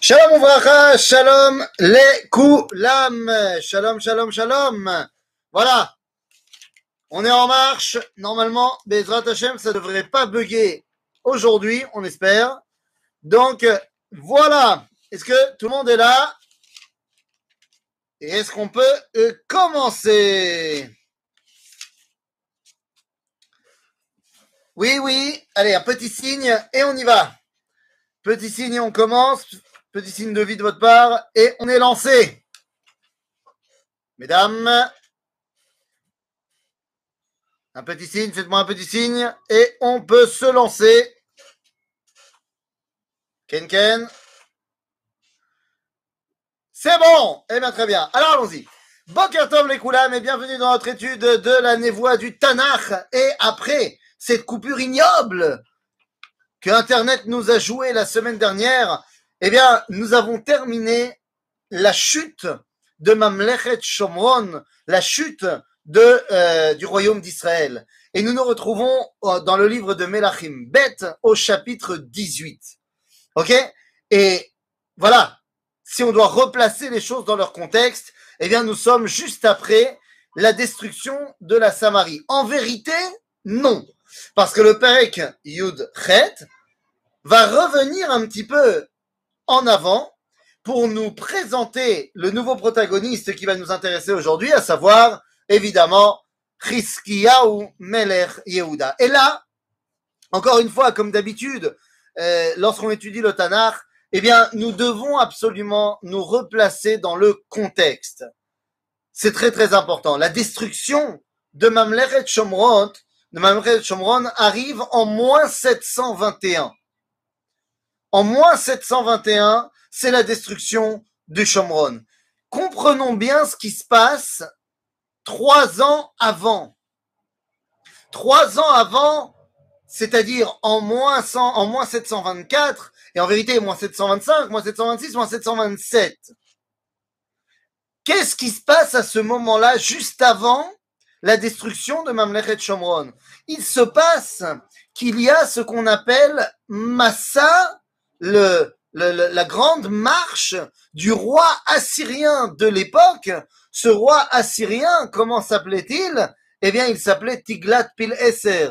Shalom Ouvracha, Shalom les Koulam, Shalom, Shalom, Shalom. Voilà, on est en marche. Normalement, Bezrat Hashem, ça devrait pas bugger aujourd'hui, on espère. Donc, voilà. Est-ce que tout le monde est là? Et est-ce qu'on peut euh, commencer? Oui, oui. Allez, un petit signe et on y va. Petit signe et on commence. Petit signe de vie de votre part et on est lancé. Mesdames, un petit signe, faites-moi un petit signe et on peut se lancer. Ken Ken. C'est bon Eh bien très bien. Alors allons-y. Boker Tov les Koulam et bienvenue dans notre étude de la névoie du Tanakh. Et après cette coupure ignoble que Internet nous a joué la semaine dernière, eh bien, nous avons terminé la chute de Mamlechet Shomron, la chute de, euh, du royaume d'Israël. Et nous nous retrouvons euh, dans le livre de Melachim Bet au chapitre 18. Ok? Et voilà, si on doit replacer les choses dans leur contexte, eh bien, nous sommes juste après la destruction de la Samarie. En vérité, non. Parce que le Perek Yud Chet va revenir un petit peu en avant pour nous présenter le nouveau protagoniste qui va nous intéresser aujourd'hui, à savoir, évidemment, Chizkiyahu Melech Yehuda. Et là, encore une fois, comme d'habitude, euh, lorsqu'on étudie le Tanakh, eh bien, nous devons absolument nous replacer dans le contexte. C'est très très important. La destruction de Mamlechet Shomron, de Mamlechet Shomron arrive en moins 721. En moins 721, c'est la destruction du Shomron. Comprenons bien ce qui se passe trois ans avant. Trois ans avant, c'est-à-dire en moins 100, en moins 724, et en vérité, moins 725, moins 726, moins 727. Qu'est-ce qui se passe à ce moment-là, juste avant la destruction de Mamlechet Shomron? Il se passe qu'il y a ce qu'on appelle Massa le, la grande marche du roi assyrien de l'époque. Ce roi assyrien, comment s'appelait-il? Eh bien, il s'appelait Tiglat-Pileser.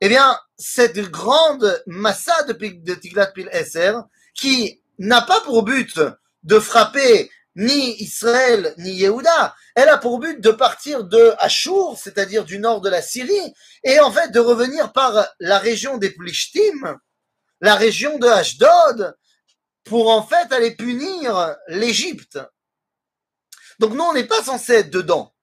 Eh bien, cette grande massa de, de Tiglat-Pileser, qui n'a pas pour but de frapper ni Israël ni Yehuda, elle a pour but de partir de Achour, c'est-à-dire du nord de la Syrie, et en fait de revenir par la région des Plishtim, la région de Ashdod pour en fait aller punir l'Égypte. Donc nous, on n'est pas censé être dedans.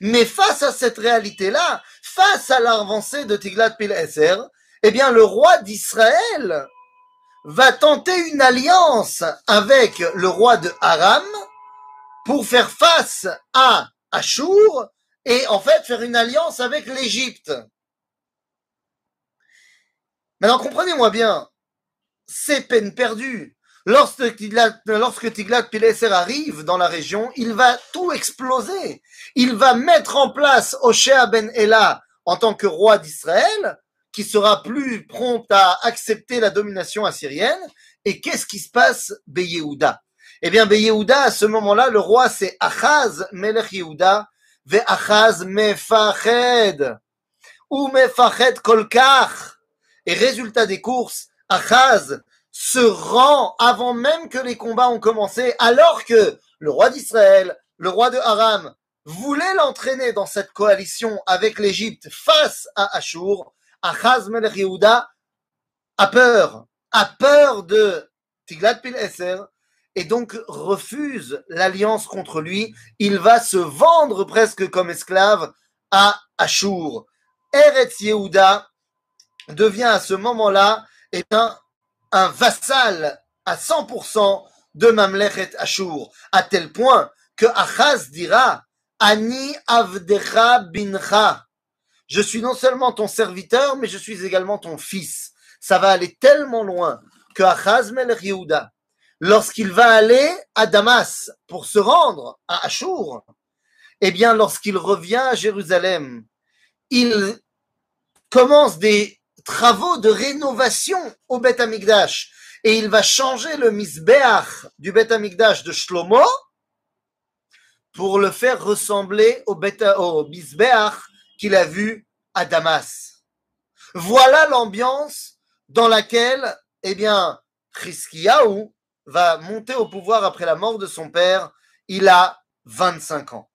Mais face à cette réalité-là, face à l'avancée de Tiglat-Pileser, eh bien, le roi d'Israël va tenter une alliance avec le roi de Aram pour faire face à Achour et en fait faire une alliance avec l'Égypte. Maintenant, comprenez-moi bien, c'est peine perdue. Lorsque Tiglat, lorsque Tiglat Pileser arrive dans la région, il va tout exploser. Il va mettre en place Oshea ben Ela en tant que roi d'Israël, qui sera plus prompt à accepter la domination assyrienne. Et qu'est-ce qui se passe, Beyehuda Eh bien, Beyehuda, à ce moment-là, le roi, c'est Achaz Melech Yehuda, ve Achaz Mefached, ou Mefached Kolkach. Et résultat des courses, Achaz se rend avant même que les combats ont commencé, alors que le roi d'Israël, le roi de Haram, voulait l'entraîner dans cette coalition avec l'Égypte face à Achour. Achaz Melech Yehuda a peur, a peur de Tiglat-Pileser et donc refuse l'alliance contre lui. Il va se vendre presque comme esclave à Achour. Eretz Yehuda devient à ce moment-là eh bien, un vassal à 100% de Mamlechet Ashur, à tel point que Achaz dira Ani Avdecha Bincha. Je suis non seulement ton serviteur, mais je suis également ton fils. Ça va aller tellement loin que Achaz Melech Yehuda, lorsqu'il va aller à Damas pour se rendre à Ashur, eh bien, lorsqu'il revient à Jérusalem, il commence des travaux de rénovation au Beth Amikdash. et il va changer le misbeach du Beth Amikdash de Shlomo pour le faire ressembler au, beta, au qu'il a vu à Damas. Voilà l'ambiance dans laquelle, eh bien, Chizkiyahu va monter au pouvoir après la mort de son père. Il a 25 ans.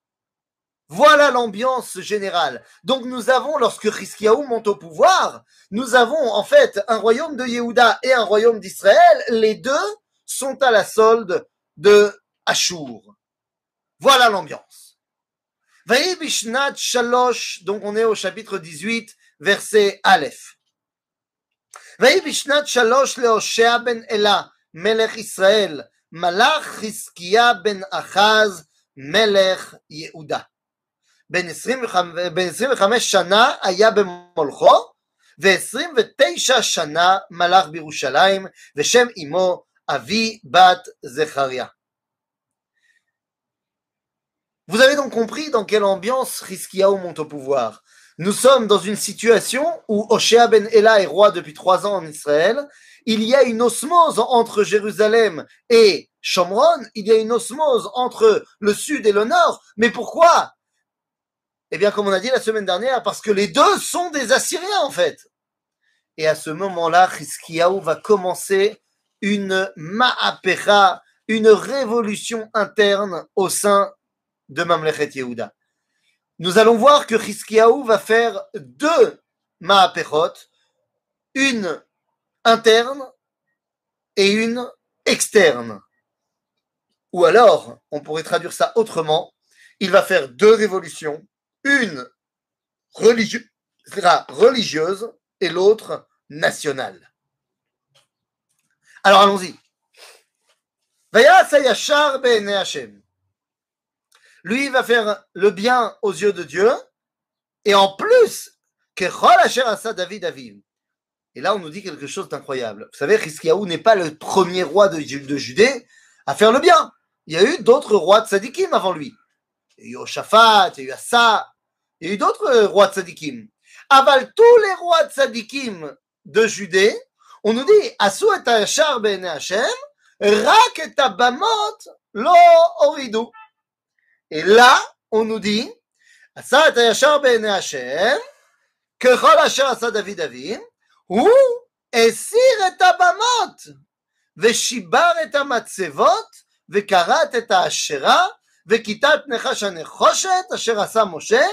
Voilà l'ambiance générale. Donc nous avons, lorsque Chizkiyahu monte au pouvoir, nous avons en fait un royaume de Yehuda et un royaume d'Israël. Les deux sont à la solde de Ashur. Voilà l'ambiance. Vaï Bishnat Shalosh, donc on est au chapitre 18, verset Aleph. Vaï Bishnat Shalosh Leoshea ben Ela, Melech Israël, Malach Chizkiya ben Achaz, Melech Yehuda. בן 25 שנה היה במולכו, ו-29 שנה מלך בירושלים, ושם אמו אבי בת זכריה. Vous avez donc compris dans quelle ambiance Rizkiyahu monte au pouvoir. Nous sommes dans une situation où Oshea ben Ela est roi depuis trois ans en Israël. Il y a une osmose entre Jérusalem et Shomron. Il y a une osmose entre le sud et le nord. Mais pourquoi eh bien, comme on a dit la semaine dernière, parce que les deux sont des Assyriens, en fait. Et à ce moment-là, Chizkiyahu va commencer une ma'apera, une révolution interne au sein de Mamlechet Yehuda. Nous allons voir que Chizkiyahu va faire deux ma'aperot, une interne et une externe. Ou alors, on pourrait traduire ça autrement, il va faire deux révolutions, une religieuse, et l'autre nationale. Alors allons-y. Lui va faire le bien aux yeux de Dieu et en plus que David David. Et là, on nous dit quelque chose d'incroyable. Vous savez, Rizkiyahu n'est pas le premier roi de, de Judée à faire le bien. Il y a eu d'autres rois de Sadikim avant lui. Il y a eu Oshaphat, il y a eu Assa, il y a eu d'autres euh, rois de Sadikim. Aval tous les rois de Sadikim de Judée, on nous dit Asu et Hachar ben Hashem, Rak et Abamot lo oridu. Et là, on nous dit Asa et Hachar ben Hashem, ככל אשר עשה דוד אבי, הוא הסיר את הבמות, ושיבר את המצבות, וכרת את האשרה, וכיתת נחש הנחושת, אשר עשה משה,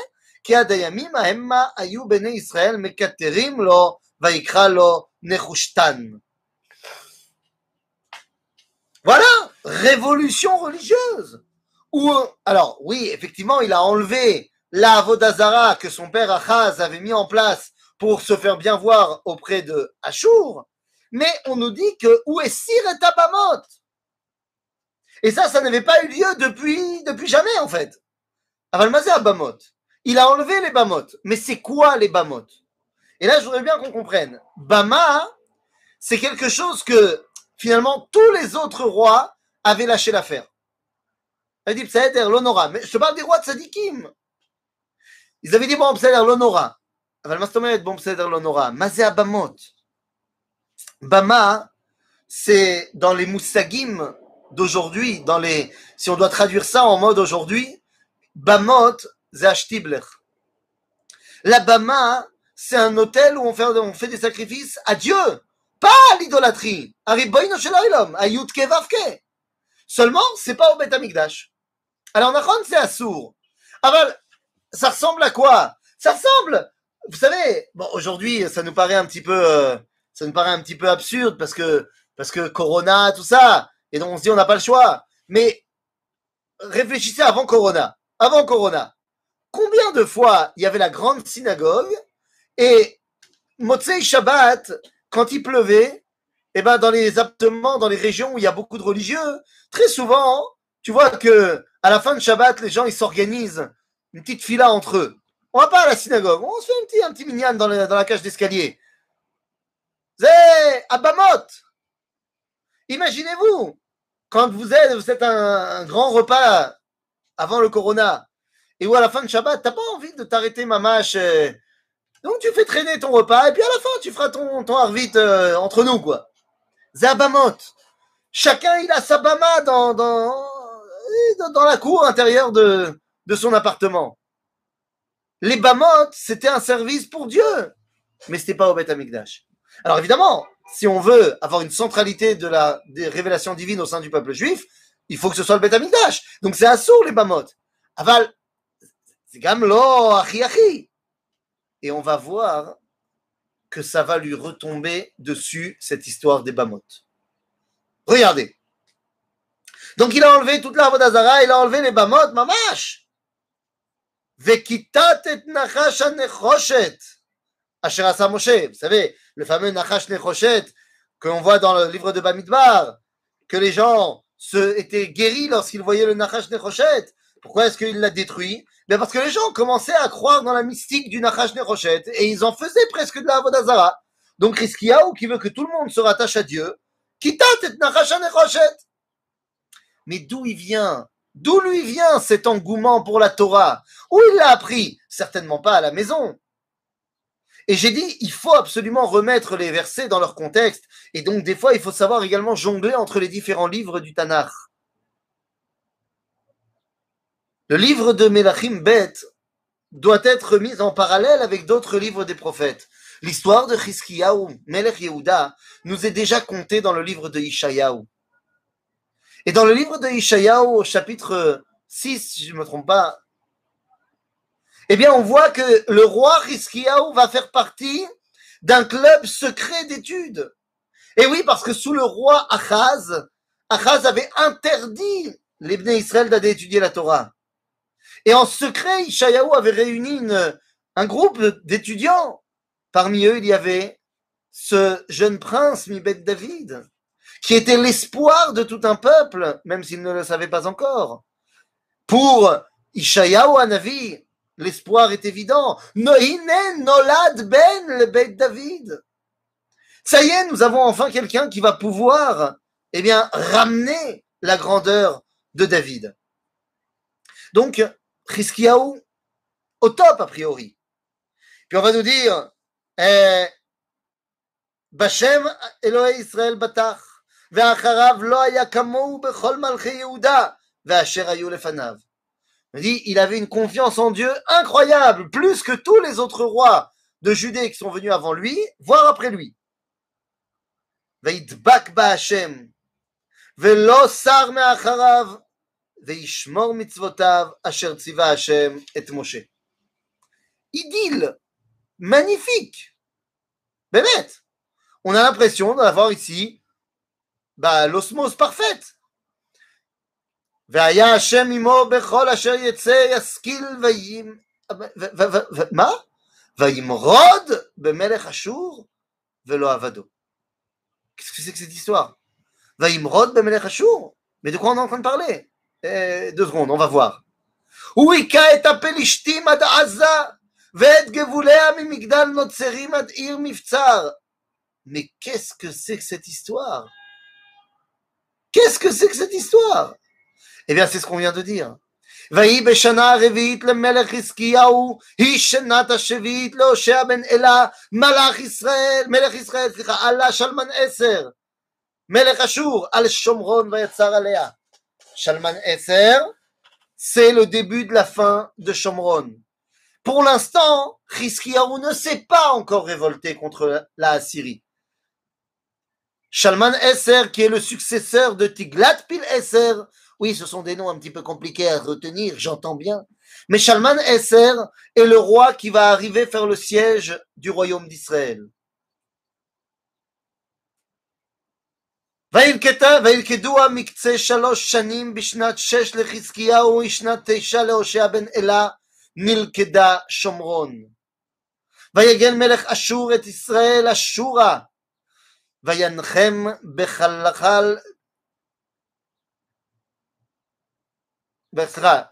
כי עד הימים ההמה היו בני ישראל מקטרים לו, ויקרא לו נחושתן. Voilà, révolution religieuse. Ou, alors, oui, effectivement, il a enlevé la Vodazara que son père Achaz avait mis en place pour se faire bien voir auprès de Ashur. Mais on nous dit que où est Sir et Abamot Et ça, ça n'avait pas eu lieu depuis, depuis jamais, en fait. Avalmazé Abamot. Il a enlevé les Bamot. Mais c'est quoi les Bamot Et là, je voudrais bien qu'on comprenne. Bama, c'est quelque chose que finalement tous les autres rois avaient lâché l'affaire. Il dit, Psaïder, l'honora. Mais je te parle des rois de Sadikim. Ils avaient dit, bon, Psaïder, l'honora. אבל מה זאת אומרת בום בסדר לא נורא? מה זה הבמות? Bama, c'est dans les moussagim d'aujourd'hui, dans les, si on doit traduire ça en mode aujourd'hui, Bamot, c'est La Bama, c'est un hôtel où on fait, des sacrifices à Dieu, pas à l'idolâtrie. Seulement, c'est pas au Beth Amikdash. Alors, Nachon, c'est à Sour. Alors, ça ressemble à quoi? Ça ressemble, vous savez, bon, aujourd'hui, ça nous paraît un petit peu, euh, ça nous paraît un petit peu absurde parce que, parce que Corona, tout ça, et donc on se dit on n'a pas le choix. Mais réfléchissez avant Corona. Avant Corona. Combien de fois il y avait la grande synagogue et Motsei Shabbat, quand il pleuvait, eh ben dans les appartements, dans les régions où il y a beaucoup de religieux, très souvent, tu vois que à la fin de Shabbat, les gens ils s'organisent une petite fila entre eux. On va pas à la synagogue, on se fait un petit, un petit dans, dans la cage d'escalier. C'est Abamot. Imaginez-vous, quand vous êtes, vous êtes un, grand repas avant le corona, et où à la fin de Shabbat, t'as pas envie de t'arrêter, mamache. Euh, donc tu fais traîner ton repas, et puis à la fin, tu feras ton, ton arvit euh, entre nous, quoi. Zabamot. Chacun, il a sa bama dans, dans, dans la cour intérieure de, de son appartement. Les bamot, c'était un service pour Dieu, mais c'était pas au Beth Amikdash. Alors évidemment, si on veut avoir une centralité de la des révélations divines au sein du peuple juif, il faut que ce soit le Beth Amikdash. Donc c'est assourd les bamot. Aval, c'est achi achi. Et on va voir que ça va lui retomber dessus, cette histoire des bamot. Regardez. Donc il a enlevé toute la Vodazara, il a enlevé les bamot, mamash. Vekitat et nachash nechoshet. Asher asa Moshe. Vous savez, le fameux nachash nechoshet qu'on voit dans le livre de Bamidbar, que les gens se, étaient guéris lorsqu'ils voyaient le nachash nechoshet. Pourquoi est-ce qu'il l'a détruit? Bien parce que les gens commençaient à croire dans la mystique du nachash nechoshet et ils en faisaient presque de la Vodazara. Donc Riskiaou, qui veut que tout le monde se rattache à Dieu, Kitat et nachash nechoshet. Mais d'où il vient? D'où lui vient cet engouement pour la Torah? Où il l'a appris? Certainement pas à la maison. Et j'ai dit, il faut absolument remettre les versets dans leur contexte. Et donc, des fois, il faut savoir également jongler entre les différents livres du Tanakh. Le livre de Melachim Bet doit être mis en parallèle avec d'autres livres des prophètes. L'histoire de Chizkiyahu, Melech Yehuda, nous est déjà contée dans le livre de Ishayahu. Et dans le livre de Ishayahu, au chapitre 6, si je ne me trompe pas, eh bien, on voit que le roi Hiskiyahu va faire partie d'un club secret d'études. Et oui, parce que sous le roi Achaz, Achaz avait interdit les Israël d'aller étudier la Torah. Et en secret, Ishayahu avait réuni un groupe d'étudiants. Parmi eux, il y avait ce jeune prince, Mibet David, qui était l'espoir de tout un peuple, même s'il ne le savait pas encore. Pour Ishayahu Hanavi, l'espoir est évident. Nolad ben le Beit David. Ça y est, nous avons enfin quelqu'un qui va pouvoir, eh bien, ramener la grandeur de David. Donc, au top a priori. Puis on va nous dire eh, Bashem Elohei Israël Batach, Ve'acharav lo kamou bechol malchi Yehuda, ve'asher ayu lefanav. Il avait une confiance en Dieu incroyable, plus que tous les autres rois de Judée qui sont venus avant lui, voire après lui. Ve'lo sar me'acharav, וישמור מצוותיו, אשר ציווה השם את משה. Idylle, magnifique. Bémet. On a l'impression d'avoir ici bah, l'osmose parfaite. והיה השם עמו בכל אשר יצא ישכיל וימ... מה? וימרוד במלך אשור ולא עבדו. Qu'est-ce que c'est que cette histoire וימרוד במלך אשור Mais de quoi on est en train de parler euh, Deux secondes, on va voir. הוא היכה את הפלישתים עד עזה ואת גבוליה ממגדל נוצרים עד עיר מבצר. Mais qu'est-ce que c'est que cette histoire Qu'est-ce que c'est que cette histoire Eh bien, c'est ce qu'on vient de dire. ויהי בשנה הרביעית למלך חזקיהו, היא שנת השביעית להושע בן אלה, מלך ישראל, מלך ישראל, סליחה, עלה שלמן עשר, מלך אשור, על שומרון ויצר עליה. Shalman Esser, c'est le début de la fin de Shomron. Pour l'instant, Hiskiyahu ne s'est pas encore révolté contre la Assyrie. Shalman Esser, qui est le successeur de Tiglat-Pil Esser, oui, ce sont des noms un petit peu compliqués à retenir, j'entends bien, mais Shalman Esser est le roi qui va arriver faire le siège du royaume d'Israël. וילכדוה מקצה שלוש שנים בשנת שש לחזקיהו ושנת תשע להושע בן אלה נלכדה שומרון. ויגן מלך אשור את ישראל אשורה וינחם בחלחל סליחה,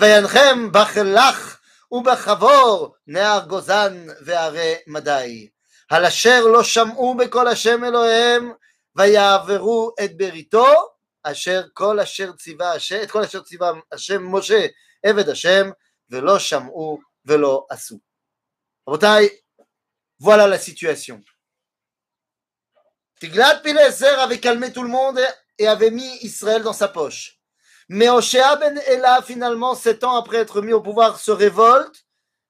וינחם בחלך ובחבור נהר גוזן והרי מדי, על אשר לא שמעו בקול השם אלוהיהם ויעברו את בריתו אשר כל אשר ציווה השם, את כל אשר ציווה השם משה עבד השם ולא שמעו ולא עשו. רבותיי, voilà la situation. Tiglat-Pileser avait calmé tout le monde et avait mis Israël dans sa poche. Mais Oshéa ben Ela, finalement, sept ans après être mis au pouvoir, se révolte.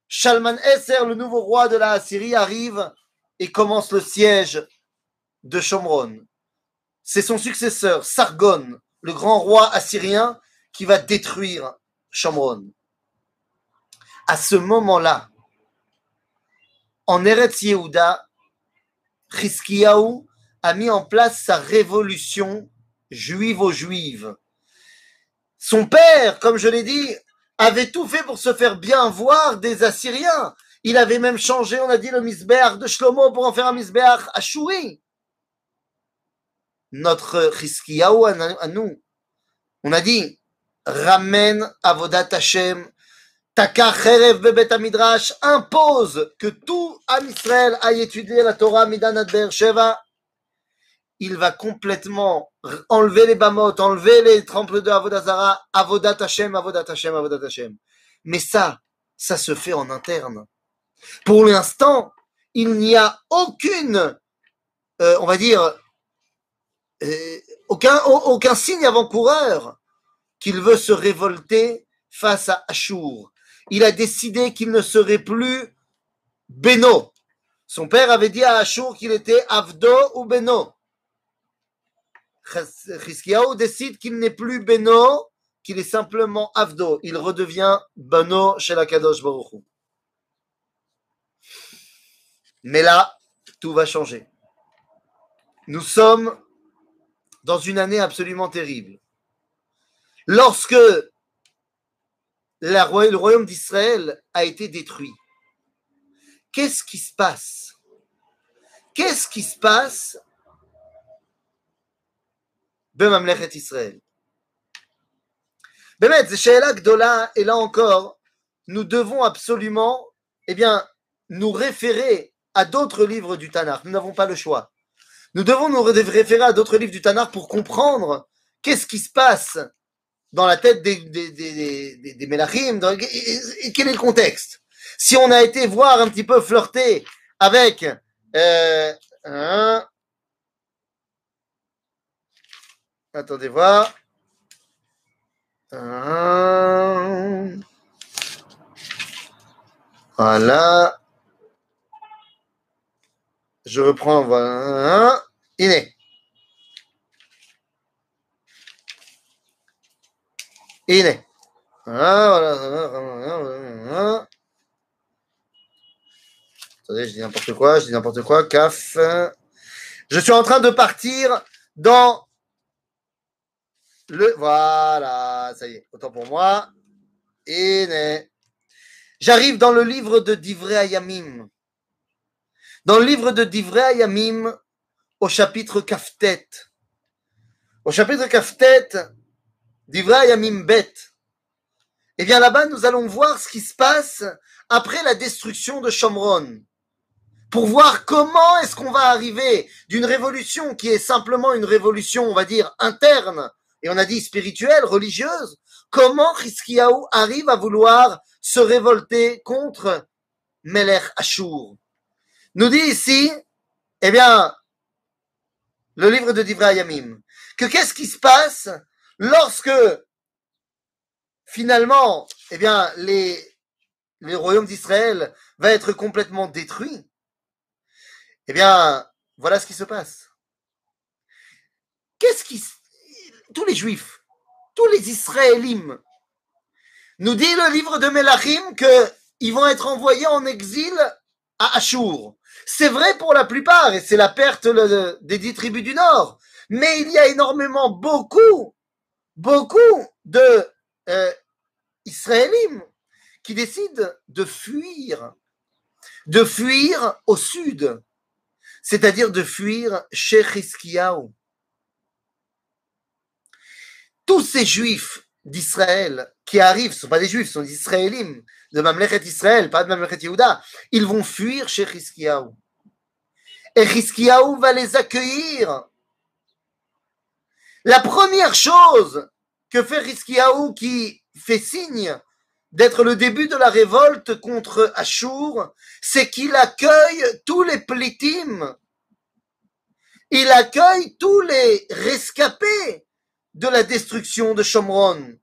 Shalman Esser, le nouveau roi de la Syrie, arrive et commence le siège de Shomron. C'est son successeur, Sargon, le grand roi assyrien, qui va détruire Shomron. À ce moment-là, en Eretz Yehuda, Chizkiyahu a mis en place sa révolution juive aux juives. Son père, comme je l'ai dit, avait tout fait pour se faire bien voir des Assyriens. Il avait même changé, on a dit, le misbeach de Shlomo pour en faire un misbeach Choui. Notre Chizkiyahu à nous, on a dit, ramène Avodat Hashem, Taka Cherev Bebet Midrash impose que tout Am Israël aille étudier la Torah Midan Sheva il va complètement enlever les bamot, enlever les trempes de Avodazara, Avodat Hashem, Avodat Hashem, Avodat Hashem. Mais ça, ça se fait en interne. Pour l'instant, il n'y a aucune, euh, on va dire, euh, aucun, signe avant-coureur qu'il veut se révolter face à Ashur. Il a décidé qu'il ne serait plus Beno. Son père avait dit à Ashur qu'il était Avdo ou Beno. Chizkiyahu décide qu'il n'est plus Beno, qu'il est simplement Avdo. Il redevient Beno chez la Kadosh Baruch Mais là, tout va changer. Nous sommes dans une année absolument terrible. Lorsque le royaume d'Israël a été détruit, qu'est-ce qui se passe Qu'est-ce qui se passe בממלכת Israël. Bémet, Sheela Gdola, et là encore, nous devons absolument eh bien, nous référer à d'autres livres du Tanakh. Nous n'avons pas le choix. Nous devons nous référer à d'autres livres du Tanakh pour comprendre qu'est-ce qui se passe dans la tête des, des, quel est le contexte? Si on a été voir un petit peu flirter avec euh, Attendez voir. Voilà. Je reprends. Voilà. Iné. Iné. Voilà. Attendez, je dis n'importe quoi, je dis n'importe quoi. CAF. Je suis en train de partir dans le, voilà, ça y est, autant pour moi. J'arrive dans le livre de Divrei Ayamim. Dans le livre de Divrei Ayamim, au chapitre Kaftet. Au chapitre Kaftet, Divrei Ayamim Bet. Et eh bien là-bas, nous allons voir ce qui se passe après la destruction de Shomron. Pour voir comment est-ce qu'on va arriver d'une révolution qui est simplement une révolution, on va dire, interne, et on a dit spirituelle, religieuse, comment Chizkiyahu arrive à vouloir se révolter contre Melech Ashur Nous dit ici, eh bien, le livre de Divra Yamim, que qu'est-ce qui se passe lorsque finalement, eh bien, les, les royaumes d'Israël va être complètement détruit Eh bien, voilà ce qui se passe. Qu'est-ce qui, tous les juifs, tous les Israélim, nous dit le livre de Melachim qu'ils vont être envoyés en exil à Ashur. C'est vrai pour la plupart, et c'est la perte des dix tribus du Nord. Mais il y a énormément, beaucoup, beaucoup de euh, qui décident de fuir, de fuir au sud, c'est-à-dire de fuir chez tous ces juifs d'Israël qui arrivent, ce ne sont pas des juifs, ce sont des israélim de Mamlechet Israël, pas de Mamlechet Yehuda, ils vont fuir chez Chizkiyahu. Et Chizkiyahu va les accueillir. La première chose que fait Chizkiyahu qui fait signe d'être le début de la révolte contre Ashur, c'est qu'il accueille tous les plitim il accueille tous les rescapés de la destruction de Shomron.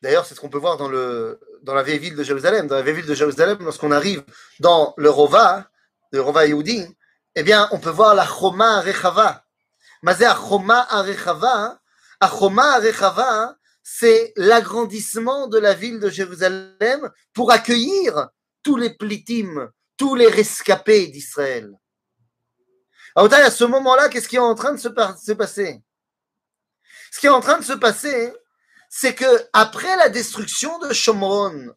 D'ailleurs, c'est ce qu'on peut voir dans, la vieille ville de Jérusalem. Dans la vieille ville de Jérusalem, lorsqu'on arrive dans le Rova, le Rova Yehudi, eh bien, on peut voir la Choma Rechava. Mais la Choma Rechava, la Choma Rechava, c'est l'agrandissement de la ville de Jérusalem pour accueillir tous les plitim, tous les rescapés d'Israël. À ce moment-là, qu'est-ce qui est en train de se, se passer? Ce qui est en train de se passer, c'est que après la destruction de Shomron,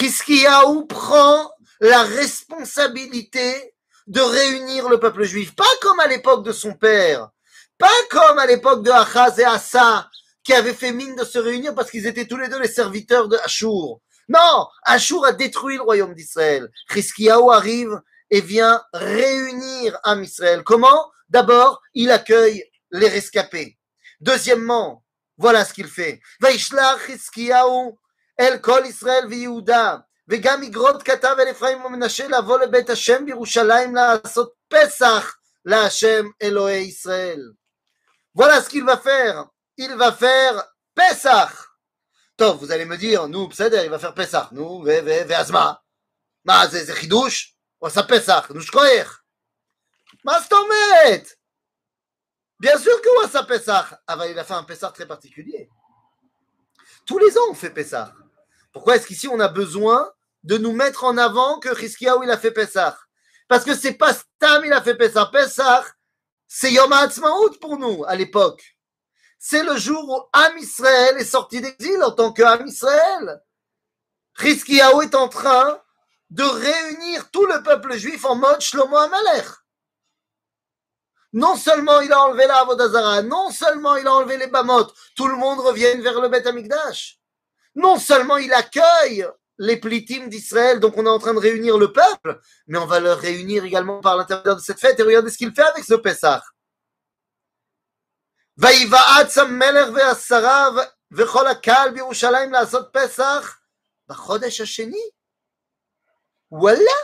Hiskiyahu prend la responsabilité de réunir le peuple juif, pas comme à l'époque de son père, pas comme à l'époque de Achaz et Asa, qui avaient fait mine de se réunir parce qu'ils étaient tous les deux les serviteurs de Ashur. Non, Ashur a détruit le royaume d'Israël. Hiskiyahu arrive et vient réunir Am Israël. Comment D'abord, il accueille les rescapés. Deuxièmement, voilà ce qu'il fait. וישלח חזקיהו אל כל ישראל ויהודה, וגם יגרוד כתב אל אפרים ומנשה לבוא לבית השם בירושלים לעשות פסח להשם אלוהי ישראל. Voilà ce qu'il va faire. Il va faire Pesach. טוב, vous allez me dire, nous, בסדר, il va faire Pesach. נו, ואז מה? מה, זה, Oh, on à Pesach, nous croire. Mastomet Bien sûr que Wassa Pessah. Ah, bah, il a fait un Pessah très particulier. Tous les ans, on fait Pessah. Pourquoi est-ce qu'ici, on a besoin de nous mettre en avant que Chizkiyahu, il a fait Pessah Parce que c'est pas Stam, il a fait Pessah. Pessah, c'est Yom HaAtzmaout pour nous, à l'époque. C'est le jour où Am Israël est sorti d'exil en tant que Am Israël. Est en train de réunir tout le peuple juif en mode Shlomo Amalek. Non seulement il a enlevé la Avodazara, non seulement il a enlevé les Bamot, tout le monde revient vers le Beth Amikdash. Non seulement il accueille les plitim d'Israël, donc on est en train de réunir le peuple, mais on va le réunir également par l'intérieur de cette fête. Et regardez ce qu'il fait avec ce Pessah. ויבעט המלך והשריו וכל הקהל בירושלים לעשות פסח בחודש השני. וואלה.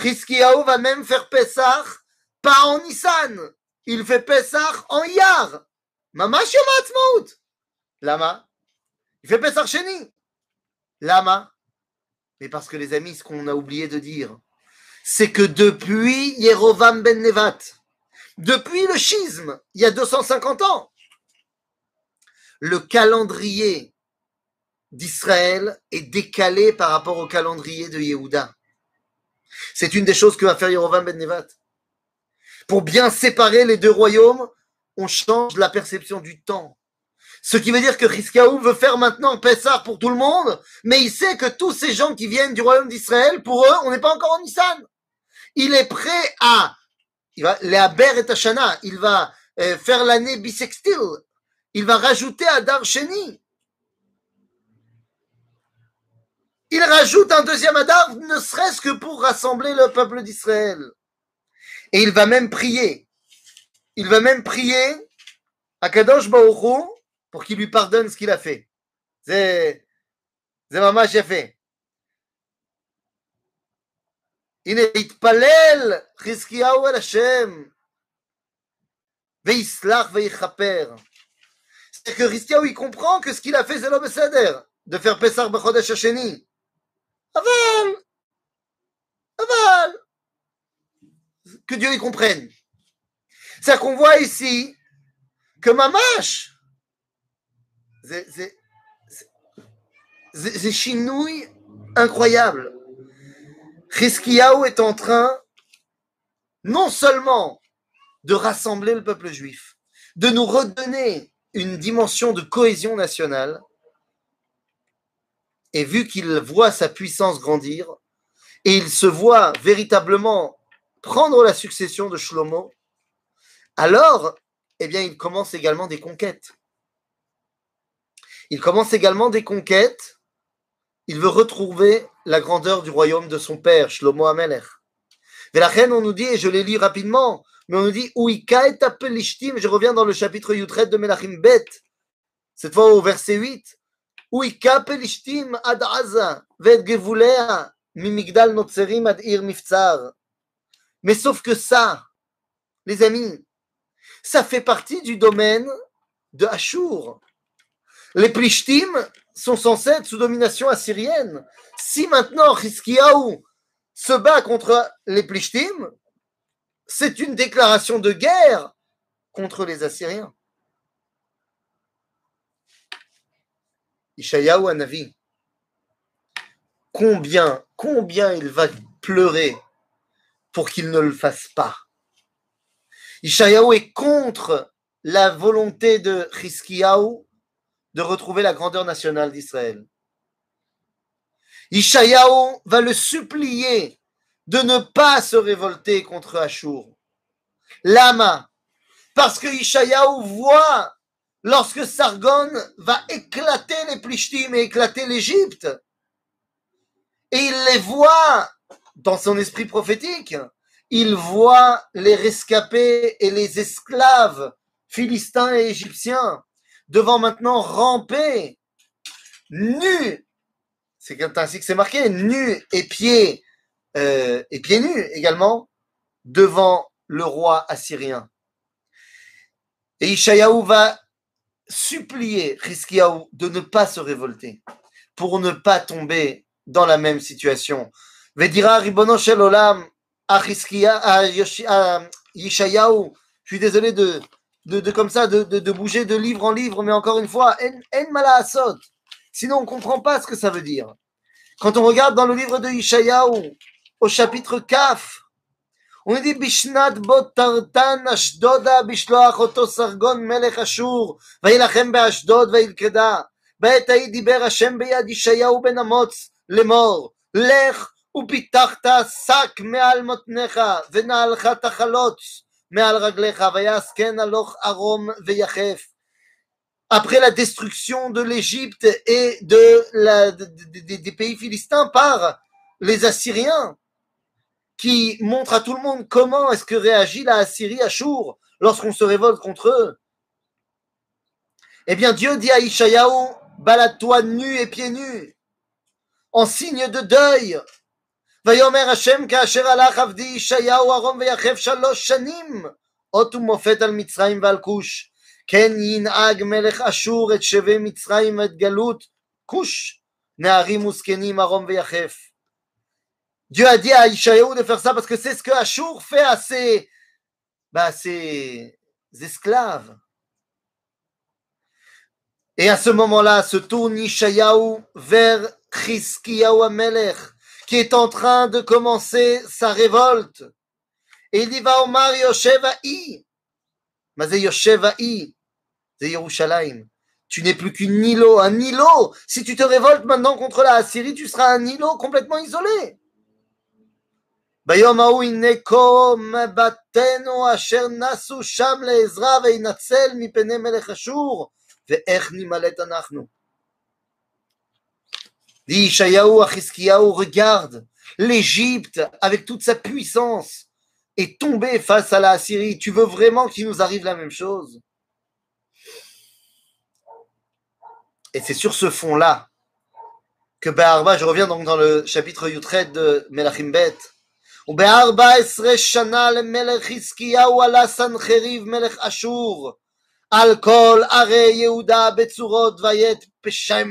חזקיהו va même faire Pesach pas en Nissan. Il fait Pessah en Yar. Mamash Yom Ha'atzmaut. Lama. Il fait Pessah Sheni. Lama. Mais parce que les amis, ce qu'on a oublié de dire, c'est que depuis Yerovam ben Nevat, depuis le schisme, il y a 250 ans, le calendrier d'Israël est décalé par rapport au calendrier de Yehuda. C'est une des choses que va faire Yerovam ben Nevat. Pour bien séparer les deux royaumes, on change la perception du temps. Ce qui veut dire que Riskaou veut faire maintenant Pessah pour tout le monde, mais il sait que tous ces gens qui viennent du royaume d'Israël, pour eux, on n'est pas encore en Nissan. Il est prêt à, il va, les et Tashana, il va euh, faire l'année bisextile. Il va rajouter à Darsheni. Il rajoute un deuxième Adar, ne serait-ce que pour rassembler le peuple d'Israël. Et il va même prier. Il va même prier à Kadosh Baruch pour qu'il lui pardonne ce qu'il a fait. C'est c'est maman j'ai fait. הנה התפלל חזקיהו אל השם ויסלח ויכפר. C'est que Rizkiyahu, il comprend que ce qu'il a fait, c'est l'homme de faire Pessar B'chodesh Hasheni. Aval! Aval! que Dieu y comprenne. C'est-à-dire qu'on voit ici que Mamash, c'est chinouille incroyable. Chizkiyahu est en train non seulement de rassembler le peuple juif, de nous redonner une dimension de cohésion nationale, et vu qu'il voit sa puissance grandir, et il se voit véritablement prendre la succession de Shlomo, alors, eh bien, il commence également des conquêtes. Il commence également des conquêtes. Il veut retrouver la grandeur du royaume de son père, Shlomo Amelech. Mais la reine, on nous dit, et je l'ai lu rapidement, mais on nous dit, je reviens dans le chapitre Yutret de Melachim Bet, cette fois au verset 8, Mais sauf que ça, les amis, ça fait partie du domaine de Ashur. Les Plishtim sont censés être sous domination assyrienne. Si maintenant Hiskiaou se bat contre les Plishtim, c'est une déclaration de guerre contre les Assyriens. Ishayahu Anavi, combien, combien il va pleurer pour qu'il ne le fasse pas? Ishayahu est contre la volonté de Hiskiyahu de retrouver la grandeur nationale d'Israël. Ishayahu va le supplier de ne pas se révolter contre Ashur. Lama, parce que Ishayahu voit lorsque Sargon va éclater les Plishtim et éclater l'Égypte, et il les voit dans son esprit prophétique, il voit les rescapés et les esclaves philistins et égyptiens devant maintenant ramper nus, c'est ainsi que c'est marqué, nus et pieds, euh, et pieds nus également, devant le roi assyrien. Et Ishayahu va supplier Hiskiyahu de ne pas se révolter pour ne pas tomber dans la même situation. Vedira Ribono Shel Olam Yishayahu. Je suis désolé de, de, comme ça, de, bouger de livre en livre, mais encore une fois, en. Sinon, on ne comprend pas ce que ça veut dire. Quand on regarde dans le livre de Yishayahu, au chapitre Kaf, on dit Bishnat botartan Ashdoda bishloach oto sargon melech Ashur, וילחם באשדוד וילכדה. בעת ההיא דיבר השם ביד ישעיהו בן אמוץ לאמור, לך ופיתחת שק מעל מותניך, ונעלך תחלוץ מעל רגליך, ויעסקן הלוך ערום ויחף. Après la destruction de l'Égypte et de la, de, de, des pays philistins par les Assyriens, qui montrent à tout le monde comment est-ce que réagit la Assyrie à Chour lorsqu'on se révolte contre eux. Eh bien, Dieu dit à Ishayahu, balade-toi nu et pieds nus, en signe de deuil, ויאמר השם כאשר הלך עבדי ישעיהו ערום ויחף שלוש שנים אות ומופת על מצרים ועל כוש כן ינהג מלך אשור את שבי מצרים ואת גלות כוש נערים וזקנים ערום ויחף Dieu a dit à Ishaïou de faire ça parce que c'est ce que Ashur fait à ses, bah, esclaves. Et à ce moment-là, se tourne Ishaïaou vers Chiskiyahu Amelech, qui est en train de commencer sa révolte. Et il dit, va Omar. Mais c'est Yosheva'i. C'est Yerushalayim. Tu n'es plus qu'une îlot, un îlot. Si tu te révoltes maintenant contre la Assyrie, tu seras un îlot complètement isolé. ביום ההוא הנה כה מבטנו אשר נסו שם לעזרה וינצל מפני מלך אשור, ואיך נימלט אנחנו. Dit Ishayahu à Chizkiyahu, regarde, l'Égypte, avec toute sa puissance, est tombée face à la Syrie. Tu veux vraiment qu'il nous arrive la même chose Et c'est sur ce fond-là que Be'arba, je reviens donc dans le chapitre Yutred de Melachim Bet, וב-14 שנה למלך חזקיהו עלה סנחריב מלך אשור על כל ערי יהודה בצורות ויתפשם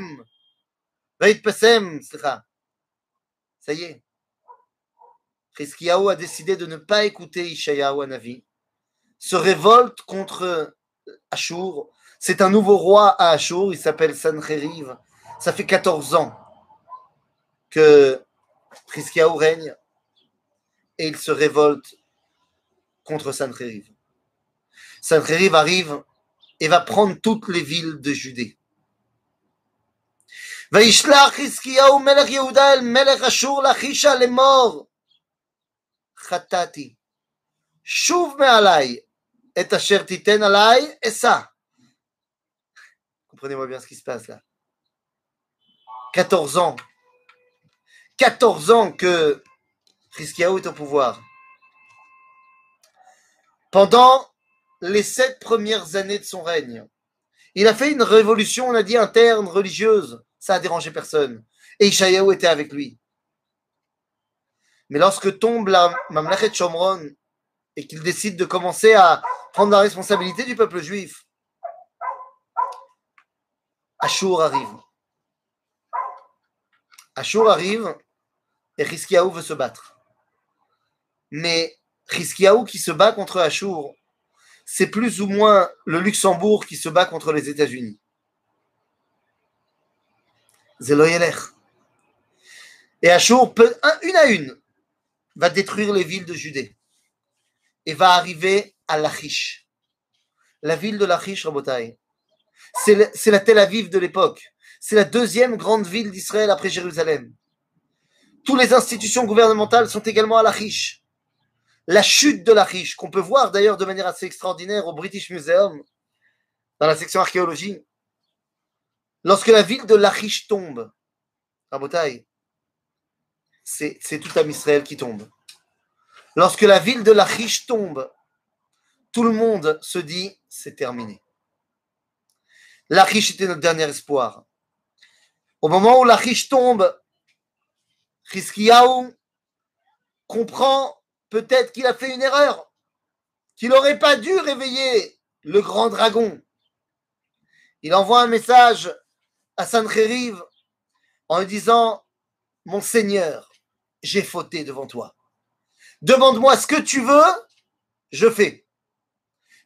ויתפסם, סליחה. Ça y est. Chizkiyahu a décidé de ne pas écouter Ishayahu Navi, se révolte contre Ashur. C'est un nouveau roi à Ashur, il s'appelle Sancheriv. Ça fait 14 ans que Chizkiyahu règne et il se révolte contre Sancheriv. Sancheriv arrive et va prendre toutes les villes de Judée. וישלח חזקיהו מלך יהודה אל מלך אשור לכישה לאמור חטאתי שוב מעלי את אשר תיתן עלי אשא. Comprenez-moi bien ce qui se passe là. 14 ans. 14 ans que Chizkiyahu est au pouvoir? Pendant les sept premières années de son règne, il a fait une révolution, on a dit, interne, religieuse. Ça a dérangé personne. Et Ishayahu était avec lui? Mais lorsque tombe la Mamlechet Shomron et qu'il décide de commencer à prendre la responsabilité du peuple juif, Ashur arrive. Ashur arrive et Hiskiaou veut se battre? Mais Hiskiaou qui se bat contre Ashur, c'est plus ou moins le Luxembourg qui se bat contre les États-Unis. Zeloyeler. Et Ashur, peut, une à une, va détruire les villes de Judée et va arriver à Lachish. La ville de Lachish, Rabotai, c'est la Tel Aviv de l'époque. C'est la deuxième grande ville d'Israël après Jérusalem. Toutes les institutions gouvernementales sont également à Lachish. La chute de Lachish, qu'on peut voir d'ailleurs de manière assez extraordinaire au British Museum, dans la section archéologie. Lorsque la ville de Lachish tombe, Rabotai, c'est tout à Israël qui tombe. Lorsque la ville de Lachish tombe, tout le monde se dit c'est terminé. Lachish était notre dernier espoir. Au moment où Lachish tombe, Chizkiyahu comprend peut-être qu'il a fait une erreur, qu'il n'aurait pas dû réveiller le grand dragon. Il envoie un message à Sancheriv en lui disant Mon Seigneur, j'ai fauté devant toi. Demande-moi ce que tu veux, je fais.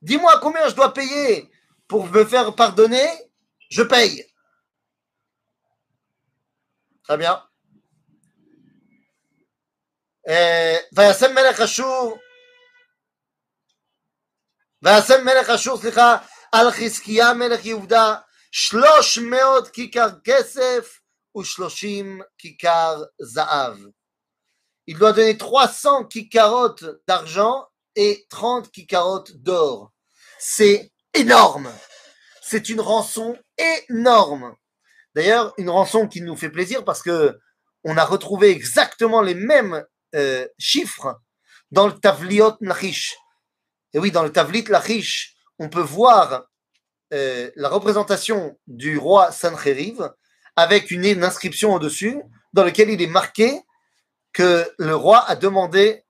Dis-moi combien je dois payer pour me faire pardonner, je paye. Très bien. וישם מלך אשור, וישם מלך אשור, סליחה, על חזקיה מלך יהודה, שלוש מאות כיכר כסף ושלושים כיכר זהב. Il doit donner 300 kikarotes d'argent et 30 kikarotes d'or. C'est énorme. C'est une rançon énorme. D'ailleurs, une rançon qui nous fait plaisir parce que on a retrouvé exactement les mêmes euh, chiffres dans le Tavliot Lachish. Et oui, dans le Tavlit Lachish, on peut voir euh, la représentation du roi Sancheriv avec une, inscription au-dessus dans laquelle il est marqué que le roi a demandé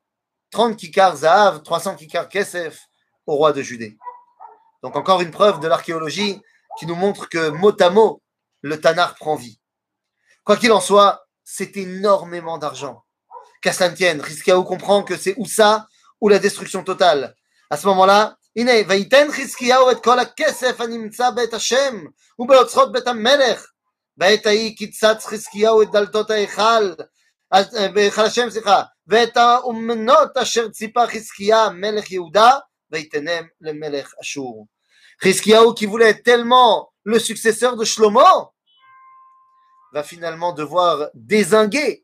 30 kikar Zahav, 300 kikar Kesef au roi de Judée. Donc encore une preuve de l'archéologie qui nous montre que mot à mot, le Tanar prend vie. Quoi qu'il en soit, c'est énormément d'argent Qu'à cela tienne, comprend que c'est ou ça ou la destruction totale. À ce moment-là, הנה, ויתן חזקיהו את כל הכסף הנמצא בית השם ובאוצרות בית המלך. בעת ההיא קיצץ חזקיהו את דלתות ההיכל, בהיכל השם, סליחה, ואת האומנות אשר ציפה חזקיה מלך יהודה, ויתנם למלך אשור. Chizkiyahu, qui voulait être tellement le successeur de Shlomo, va finalement devoir désinguer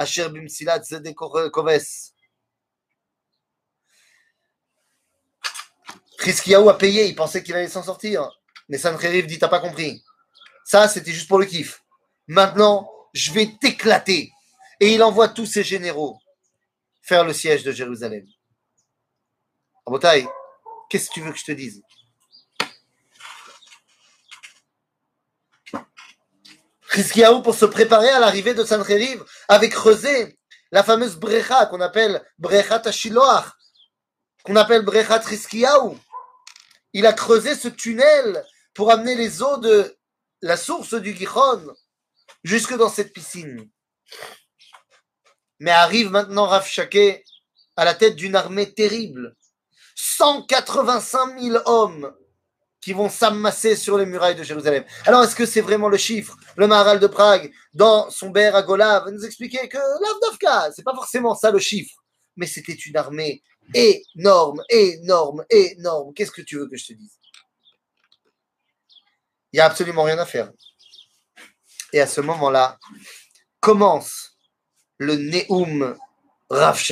Asher Bimsilat Zedekoves. Chriskiaou a payé, il pensait qu'il allait s'en sortir. Mais Sancheriv dit T'as pas compris. Ça, c'était juste pour le kiff. Maintenant, je vais t'éclater. Et il envoie tous ses généraux faire le siège de Jérusalem. Abotaï, qu'est-ce que tu veux que je te dise? Chizkiyahu, pour se préparer à l'arrivée de Sancheriv, avait creusé la fameuse brecha qu'on appelle brechat Tashiloach, qu'on appelle brechat Chizkiyahu. Il a creusé ce tunnel pour amener les eaux de la source du Gichon jusque dans cette piscine. Mais arrive maintenant Rav à la tête d'une armée terrible. 185 000 hommes qui vont s'amasser sur les murailles de Jérusalem. Alors, est-ce que c'est vraiment le chiffre Le Maharal de Prague, dans son Ber à Gola, va nous expliquer que l'Avdavka, c'est pas forcément ça le chiffre, mais c'était une armée énorme, énorme, énorme. Qu'est-ce que tu veux que je te dise? Il n'y a absolument rien à faire. Et à ce moment-là, commence le Neum Rav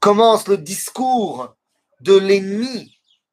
commence le discours de l'ennemi,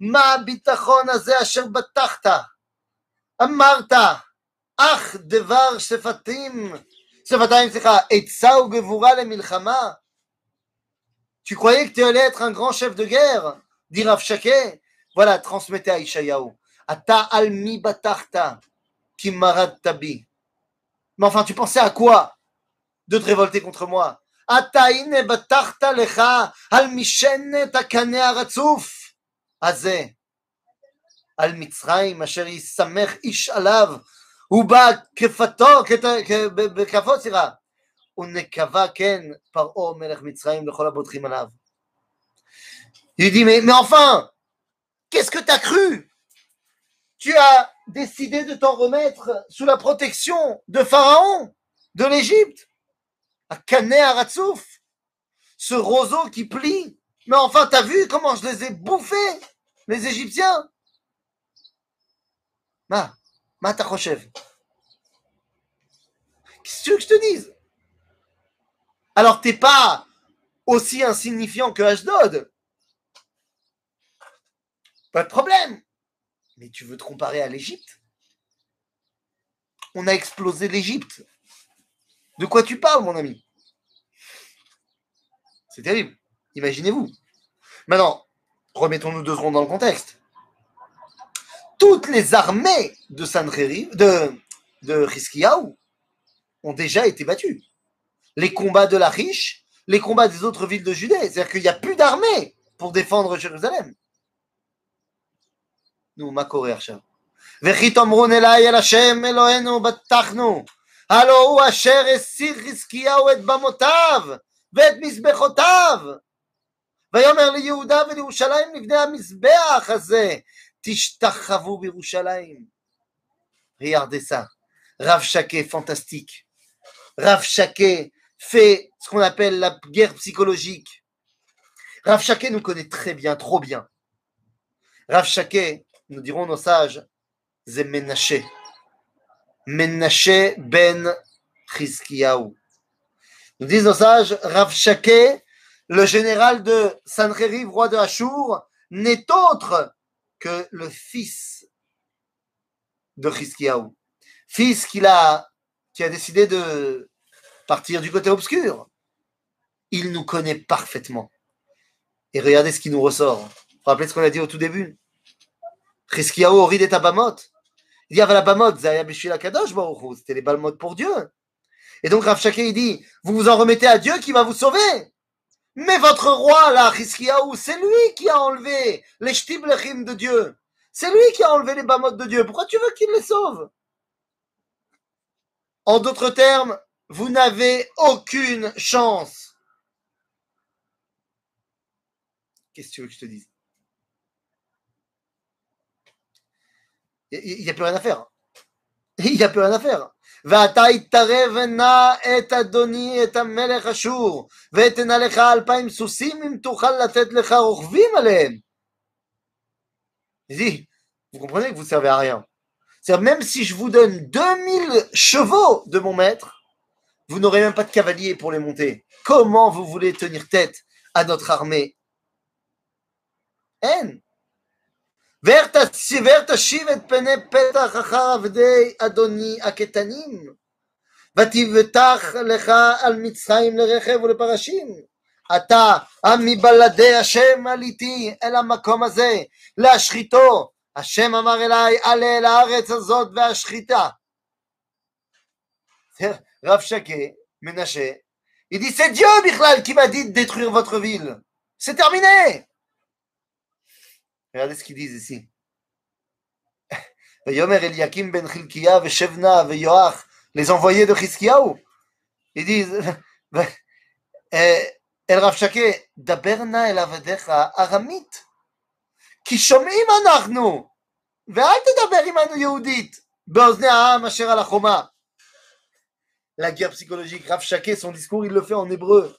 מה הביטחון הזה אשר בטחת אמרת אך דבר שפתים שפתיים סליחה עצה וגבורה למלחמה Tu croyais que tu allais être un grand chef de guerre Dit Rav Shake. Voilà, transmettez à Ishayahu. Ata almi batarta kimarad tabi. Mais enfin, tu pensais à quoi de te révolter contre moi Ata ine batarta lecha al mishene takane aratzuf. הזה. על מצרים אשר ישמח איש עליו, הוא בא כפתו, בכפו, סליחה, ונקבה כן פרעה מלך מצרים לכל הבוטחים עליו. Il dit, mais, mais enfin, qu'est-ce que tu as cru Tu as décidé de t'en remettre sous la protection de Pharaon, de l'Égypte, à Kané Aratsouf, ce roseau qui plie. Mais enfin, t'as vu comment je les ai bouffés, Les Égyptiens Ma, ma Qu'est-ce que je te dise? Alors t'es pas aussi insignifiant que Ashdod. Pas de problème. Mais tu veux te comparer à l'Égypte? On a explosé l'Égypte. De quoi tu parles, mon ami? C'est terrible. Imaginez-vous. Maintenant, remettons-nous deux secondes dans le contexte. Toutes les armées de Sancheriv, de, de ont déjà été battues les combats de la riche, les combats des autres villes de Judée. C'est-à-dire qu'il n'y a plus d'armée pour défendre Jérusalem. Nous, ma Arsham. וכי תאמרון אליי אל השם אלוהינו בטחנו, הלא הוא אשר הסיר חזקיהו את במותיו ואת מזבחותיו. ויאמר ליהודה ולירושלים לבני המזבח הזה, תשתחוו בירושלים. Regardez ça, Rav Shake fantastique. Rav Shake fait ce qu'on appelle la guerre psychologique. Rav Shake nous connaît très bien, trop bien. Rav Shake, nous dirons nos sages, c'est Menaché. Menaché ben Chizkiyahu. Nous disent nos sages, Rav Shake, le général de Sancheriv, roi de Hachour, n'est autre que le fils de Chizkiyahu. Fils qui a décidé de partir du côté obscur. Il nous connaît parfaitement. Et regardez ce qui nous ressort. Vous vous rappelez ce qu'on a dit au tout début? Chiskiyahu ori des tabamot. Il dit la bamot, c'était les balmot pour Dieu. Et donc Rav il dit, vous vous en remettez à Dieu qui va vous sauver. Mais votre roi, là, c'est lui qui a enlevé les shtiblechim de Dieu. C'est lui qui a enlevé les bamot de Dieu. Pourquoi tu veux qu'il les sauve? En d'autres termes, vous n'avez aucune chance. Qu'est-ce que tu veux que je te dise? Il n'y a plus rien à faire. Il n'y a plus rien à faire ואתה יתערב נא את אדוני את המלך אשור ותנה לך אלפיים סוסים אם תוכל לתת לך רוכבים עליהם. dit, vous comprenez que vous ne servez à rien. C'est-à-dire, même si je vous donne 2000 chevaux de mon maître, vous n'aurez même pas de cavaliers pour les monter. Comment vous voulez tenir tête à notre armée En. ותשיב את פני פתח אחר עבדי אדוני הקטנים, ותבטח לך על מצרים לרכב ולפרשים. אתה מבלעדי השם עליתי אל המקום הזה להשחיתו. השם אמר אליי עלה אל הארץ הזאת והשחיתה. Rav Shake, Menaché, il dit c'est Dieu, Bichlal, qui m'a dit de détruire votre ville. C'est terminé. Regardez ce qu'ils disent ici. Yomer Eliakim ben Chilkia, Shevna, Yoach, les envoyés de Chizkiyahu. Ils disent, El Rav Shake, daberna el avadecha aramit. כי שומעים אנחנו, ואל תדבר עמנו יהודית, באוזני העם אשר על החומה. La guerre psychologique, Rav Shake, son discours, il le fait en hébreu.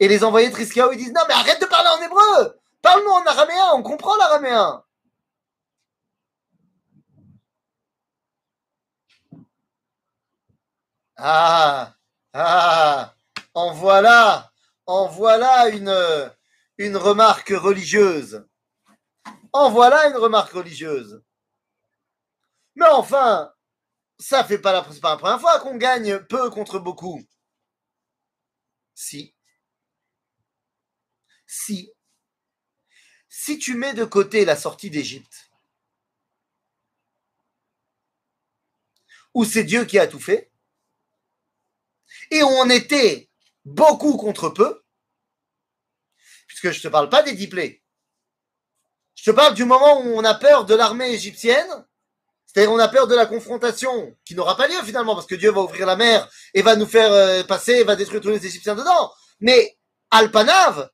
Et les envoyés de Triskiaou, ils disent Non, mais arrête de parler en hébreu Parle-nous en araméen, on comprend l'araméen. Ah, ah, en voilà, en voilà une, remarque religieuse. En voilà une remarque religieuse. Mais enfin, ça fait pas la, pas la première fois qu'on gagne peu contre beaucoup. Si. Si. Si tu mets de côté la sortie d'Égypte, où c'est Dieu qui a tout fait, et où on était beaucoup contre peu, puisque je ne te parle pas des diplés, je te parle du moment où on a peur de l'armée égyptienne, c'est-à-dire on a peur de la confrontation qui n'aura pas lieu finalement, parce que Dieu va ouvrir la mer et va nous faire euh, passer, va détruire tous les Égyptiens dedans. Mais Alpanav,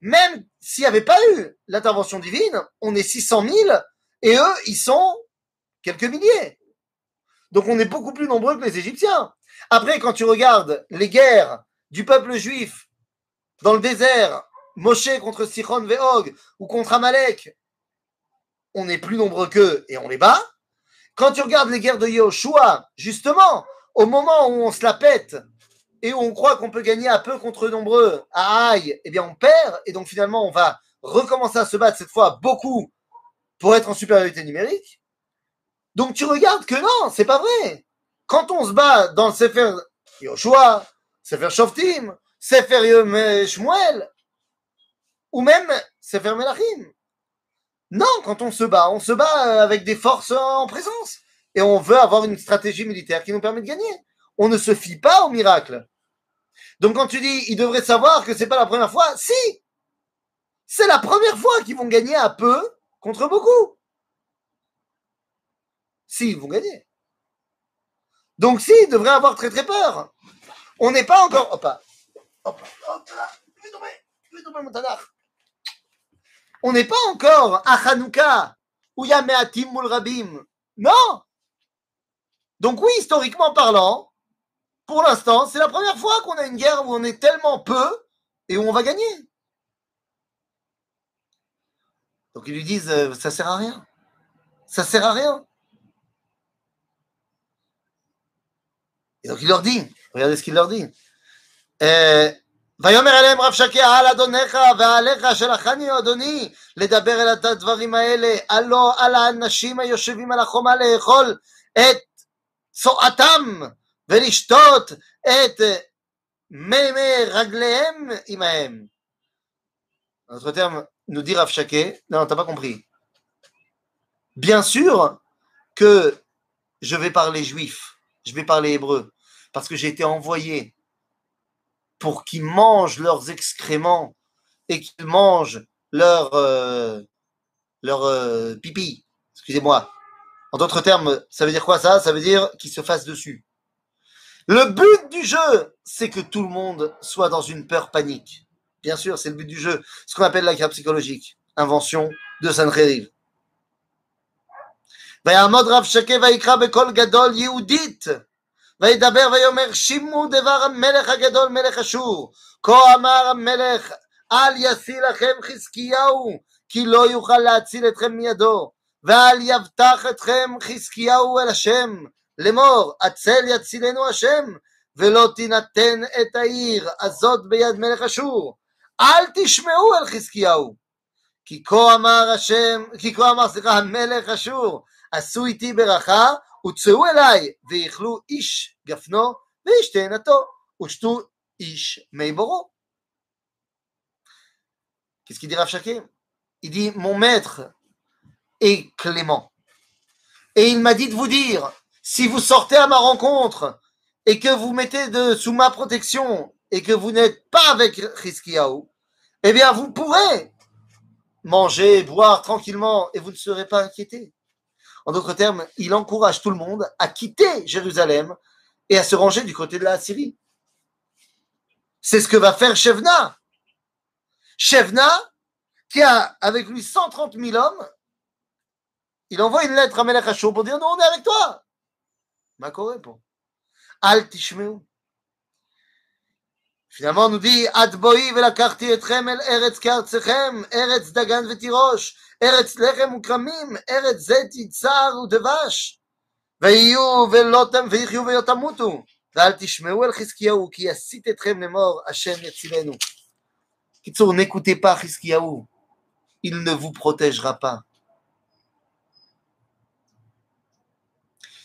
même s'il n'y avait pas eu l'intervention divine, on est 600 000 et eux, ils sont quelques milliers. Donc on est beaucoup plus nombreux que les Égyptiens. Après, quand tu regardes les guerres du peuple juif dans le désert, Moshe contre Sichon Veog ou contre Amalek, on est plus nombreux qu'eux et on les bat. Quand tu regardes les guerres de Yahushua, justement, au moment où on se la pète et où on croit qu'on peut gagner un peu contre nombreux à Aïe, eh bien on perd et donc finalement on va recommencer à se battre cette fois beaucoup pour être en supériorité numérique. Donc tu regardes que non, c'est pas vrai. Quand on se bat dans le Sefer Yoshua, Sefer Shoftim, Sefer Shmuel, ou même Sefer Melachim, non, quand on se bat, on se bat euh, avec des forces en présence. Et on veut avoir une stratégie militaire qui nous permet de gagner. On ne se fie pas au miracle. Donc quand tu dis, ils devraient savoir que c'est pas la première fois, si! C'est la première fois qu'ils vont gagner à peu contre beaucoup. Si, ils vont gagner. Donc si, ils devraient avoir très très peur. On n'est pas encore... Hop, là. On n'est pas encore à Hanouka, où il y a Meatim Rabim. Non Donc oui, historiquement parlant, pour l'instant, c'est la première fois qu'on a une guerre où on est tellement peu et où on va gagner. Donc ils lui disent, euh, ça sert à rien. Ça sert à rien. Et donc il leur dit, regardez ce qu'il leur dit. Euh, ויאמר אליהם רב שקה על אדונך ועליך שלחני אדוני לדבר אל הדברים האלה הלא על האנשים היושבים על החומה לאכול את צועתם ולשתות את מימי רגליהם עמהם. En d'autres termes, nous dit Rav Shaké, non, t'as pas compris. Bien sûr que je vais parler juif, je vais parler hébreu, parce que j'ai été envoyé pour qu'ils mangent leurs excréments et qu'ils mangent leur, euh, leur euh, pipi. Excusez-moi. En d'autres termes, ça veut dire quoi ça Ça veut dire qu'ils se fassent dessus. Le but du jeu, c'est que tout le monde soit dans une peur panique. Bien sûr, c'est le but du jeu. Ce qu'on appelle la guerre psychologique. Invention de Sancheriv. ויעמוד רב שקה ויקרא בקול גדול יהודית וידבר ויאמר שימו דבר המלך הגדול מלך אשור כה אמר המלך אל ישיא לכם חזקיהו כי לא יוכל להציל אתכם מידו ואל יבטח אתכם חזקיהו אל השם לאמור הצל יצילנו השם ולא תינתן את העיר הזאת ביד מלך אשור אל תשמעו אל חזקיהו כי כה אמר השם כי כה אמר סליחה המלך אשור עשו איתי ברכה וצאו אליי, ויאכלו איש גפנו, ואיש תאנתו, ושתו איש מי בורו. Qu'est-ce qu'il dit Rav Shaké Il dit Mon maître est clément. Et il m'a dit de vous dire si vous sortez à ma rencontre et que vous mettez de, sous ma protection et que vous n'êtes pas avec Rizkiyahu, eh bien vous pourrez manger, boire tranquillement et vous ne serez pas inquiétés. En d'autres termes, il encourage tout le monde à quitter Jérusalem et à se ranger du côté de la Syrie. C'est ce que va faire Shevna Shevna, qui a avec lui 130 000 hommes, il envoie une lettre à Melech pour dire Non, on est avec toi. Mako répond Al tishmeu. Finalement, on nous dit Adboi velakarti etchem el eretz kartsechem, eretz dagan vetirosh, eretz lechem ukramim, eretz zet yitzar udvash. ויהיו ולא ויחיו ולא תמותו ואל תשמעו אל חזקיהו כי יסית אתכם לאמור השם יצילנו. קיצור, n'écoutez pas חזקיהו, il ne vous protégera pas.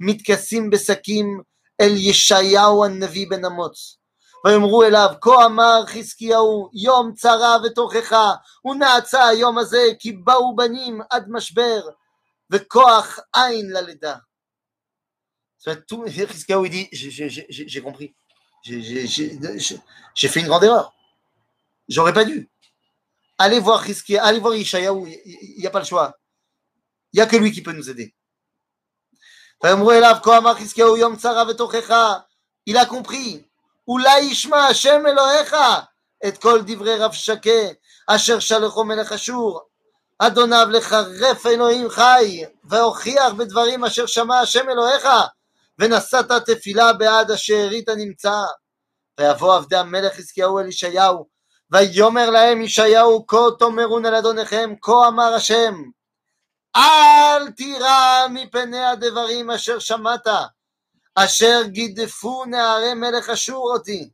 מתכסים בשקים אל ישעיהו הנביא בן אמוץ ויאמרו אליו כה אמר חזקיהו יום צרה ותוכחה ונעצה היום הזה כי באו בנים עד משבר וכוח עין ללידה. Tout, Chizkiyahu, il dit, j'ai compris. J'ai fait une grande erreur. J'aurais pas dû. Allez voir Chizkiyahu, allez voir Ishayahu, il n'y a pas le choix. Il n'y a que lui qui peut nous aider. Il a compris. אולי ישמע השם אלוהיך את כל דברי רב שקה אשר שלחו מלך אשור אדוניו לחרף אלוהים חי והוכיח בדברים אשר שמע השם אלוהיך ונשאת תפילה בעד השארית הנמצא ויבוא עבדי המלך חזקיהו אל ישעיהו ויאמר להם ישעיהו כה תאמרון אל אדוניכם כה אמר השם אל תירא מפני הדברים אשר שמעת אשר גידפו נערי מלך אשור אותי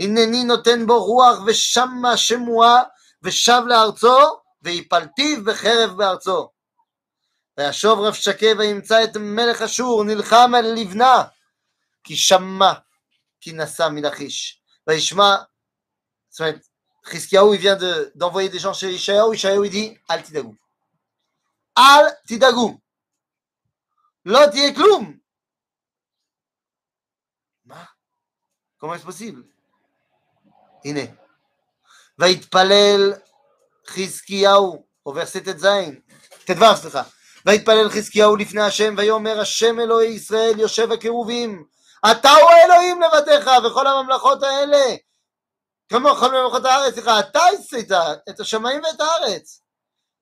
הנני נותן בו רוח ושמה שמועה ושב לארצו ויפלטיו בחרב בארצו. וישוב רב שקה וימצא את מלך אשור נלחם על לבנה כי שמע כי נסע מלכיש וישמע זאת אומרת חזקיהו il vient d'envoyer des gens chez Ishayahu Ishayahu il dit אל תדאגו אל תדאגו לא תהיה כלום מה? comment est-ce possible? הנה ויתפלל חזקיהו, au verset ט"ז, ט"ו סליחה, ויתפלל חזקיהו לפני השם ויאמר השם אלוהי ישראל יושב הקירובים אתה הוא האלוהים לבדיך וכל הממלכות האלה כמו כל ממלכות הארץ, סליחה, אתה עשית את השמיים ואת הארץ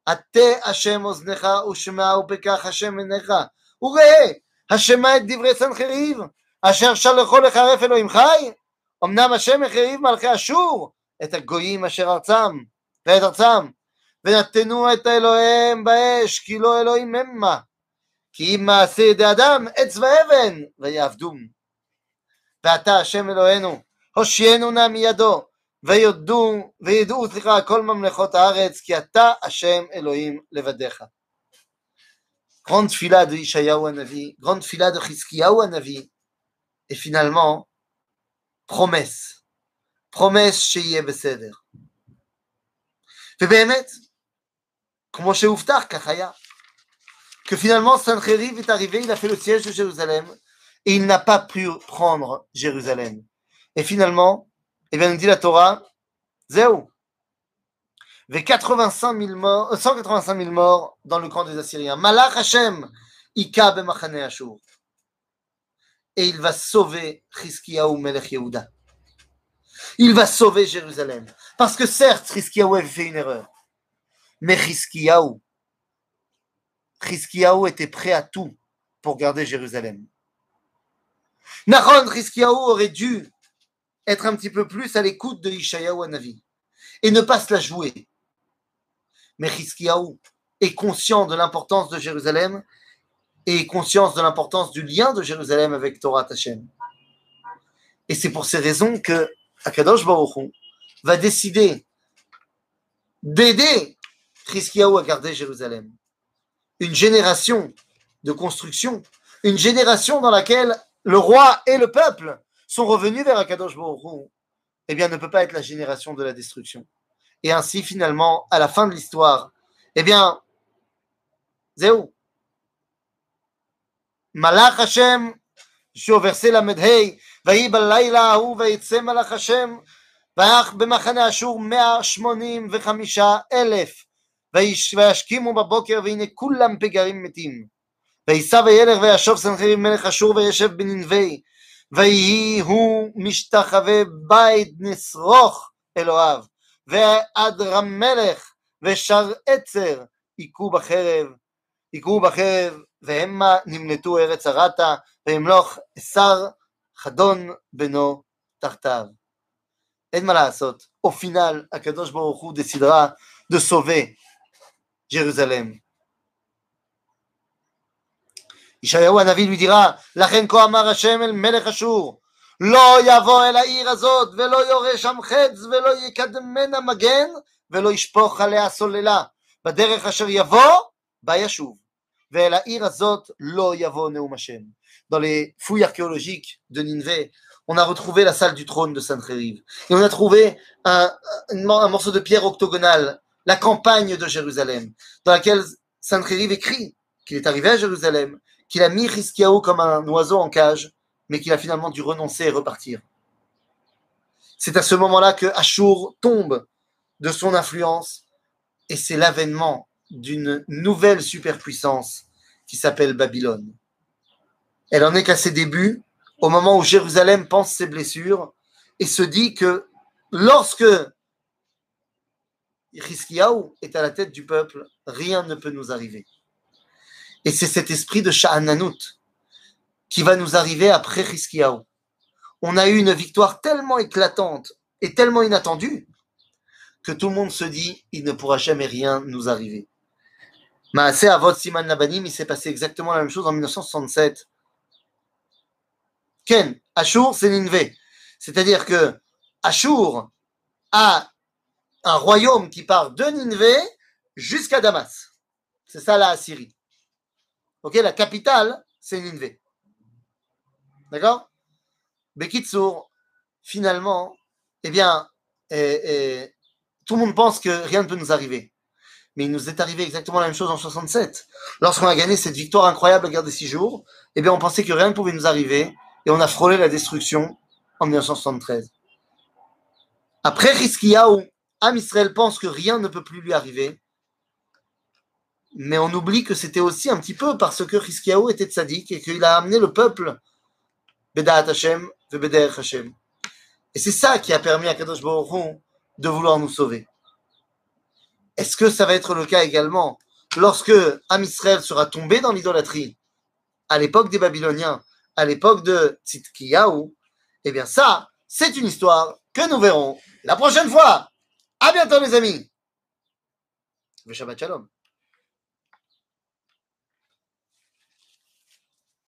עטה השם אוזנך ושמעו בכך השם עיניך וראה השמע את דברי סנחריב אשר שלחו לחרף אלוהים חי אמנם השם החריב מלכי אשור את הגויים אשר ארצם ואת ארצם, ונתנו את אלוהיהם באש, כי לא אלוהים המה, כי אם מעשה ידי אדם עץ ואבן, ויעבדום. ועתה השם אלוהינו, הושיענו נא מידו, וידעו, וידעו, סליחה, כל ממלכות הארץ, כי אתה השם אלוהים לבדיך. Grande tfila de Ishayahu Hanavi, grande tfila de Chizkiyahu Hanavi, et finalement, promesse, promesse שיהיה בסדר. ובאמת, כמו שהובטח, כך היה. Que finalement, Sancheriv est arrivé, il a fait le siège de Jérusalem, et il n'a pas pu prendre Jérusalem. Et finalement, eh bien, nous dit la Torah, Zéou. 85 000 morts, 185 000 morts dans le camp des Assyriens. Malach Hashem, Ika b'machane Ashur. Et il va sauver Chizkiyahu Melech Yehuda. Il va sauver Jérusalem. Parce que certes, Chizkiyahu avait fait une erreur. Mais Chizkiyahu, Chizkiyahu était prêt à tout pour garder Jérusalem. Nahon Chizkiyahu aurait dû être un petit peu plus à l'écoute de Ishayahu Hanavi et ne pas se la jouer. Mais Chizkiyahu est conscient de l'importance de Jérusalem et conscient de l'importance du lien de Jérusalem avec Torah Hashem. Et c'est pour ces raisons que Akadosh Baruch va décider d'aider Chizkiyahu à garder Jérusalem. Une génération de construction, une génération dans laquelle le roi et le peuple sont revenus vers Akadosh Baruch Hu, eh bien, ne peut pas être la génération de la destruction. Et ainsi, finalement, à la fin de l'histoire, eh bien, Zéou. Malach Hashem, je suis au verset la Medhei, ויהי בלילה ההוא ויצא מלאך השם ויח במחנה אשור מאה שמונים וחמישה אלף וישכימו בבוקר והנה כולם פגרים מתים וייסע וילך וישוב סנחריב מלך אשור וישב בננבי ויהי הוא משתחווה בית נשרוך אלוהיו ואדרם מלך ושר עצר היכו בחרב היכו בחרב והמה נמלטו ארץ הרטה וימלוך שר חדון בנו תחתיו. אין מה לעשות, au final, הקדוש ברוך הוא décidera de sauver Jérusalem. ישעיהו הנביא lui dira, לכן כה אמר השם אל מלך אשור, לא יבוא אל העיר הזאת, ולא יורה שם חץ, ולא יקדמנה מגן, ולא ישפוך עליה סוללה. בדרך אשר יבוא, בה ישוב. ואל העיר הזאת לא יבוא נאום השם. Dans les fouilles archéologiques de Nineveh, on a retrouvé la salle du trône de Sancheriv. Et on a trouvé un, un, un morceau de pierre octogonale, la campagne de Jérusalem, dans laquelle Sancheriv écrit qu'il est arrivé à Jérusalem, qu'il a mis Hiskiaou comme un oiseau en cage, mais qu'il a finalement dû renoncer et repartir. C'est à ce moment-là que Ashur tombe de son influence et c'est l'avènement d'une nouvelle superpuissance qui s'appelle Babylone. Elle en est qu'à ses débuts, au moment où Jérusalem pense ses blessures et se dit que lorsque Hiskiaou est à la tête du peuple, rien ne peut nous arriver. Et c'est cet esprit de Sha'ananout qui va nous arriver après Hiskiaou. On a eu une victoire tellement éclatante et tellement inattendue que tout le monde se dit il ne pourra jamais rien nous arriver. Maasé Avot Siman Nabanim, il s'est passé exactement la même chose en 1967. Ken, Ashur, c'est Ninvé. C'est-à-dire que Ashur a un royaume qui part de Ninvé jusqu'à Damas. C'est ça la Assyrie. Ok, la capitale, c'est Ninvé. D'accord? Bekitsour, finalement, eh bien, eh, eh, tout le monde pense que rien ne peut nous arriver. Mais il nous est arrivé exactement la même chose en 67. Lorsqu'on a gagné cette victoire incroyable à la guerre des six jours, eh bien, on pensait que rien ne pouvait nous arriver et on a frôlé la destruction en 1973. Après Hiskiyahu, Am Israël pense que rien ne peut plus lui arriver, mais on oublie que c'était aussi un petit peu parce que Hiskiyahu était tzaddik et qu'il a amené le peuple Bedaat Hashem, Bedaer Hashem. Et c'est ça qui a permis à Kadosh Baruch de vouloir nous sauver. Est-ce que ça va être le cas également lorsque Am Israël sera tombé dans l'idolâtrie à l'époque des Babyloniens, à l'époque de Tzidkiyahu? Eh bien ça, c'est une histoire que nous verrons la prochaine fois. À bientôt les amis. Shalom.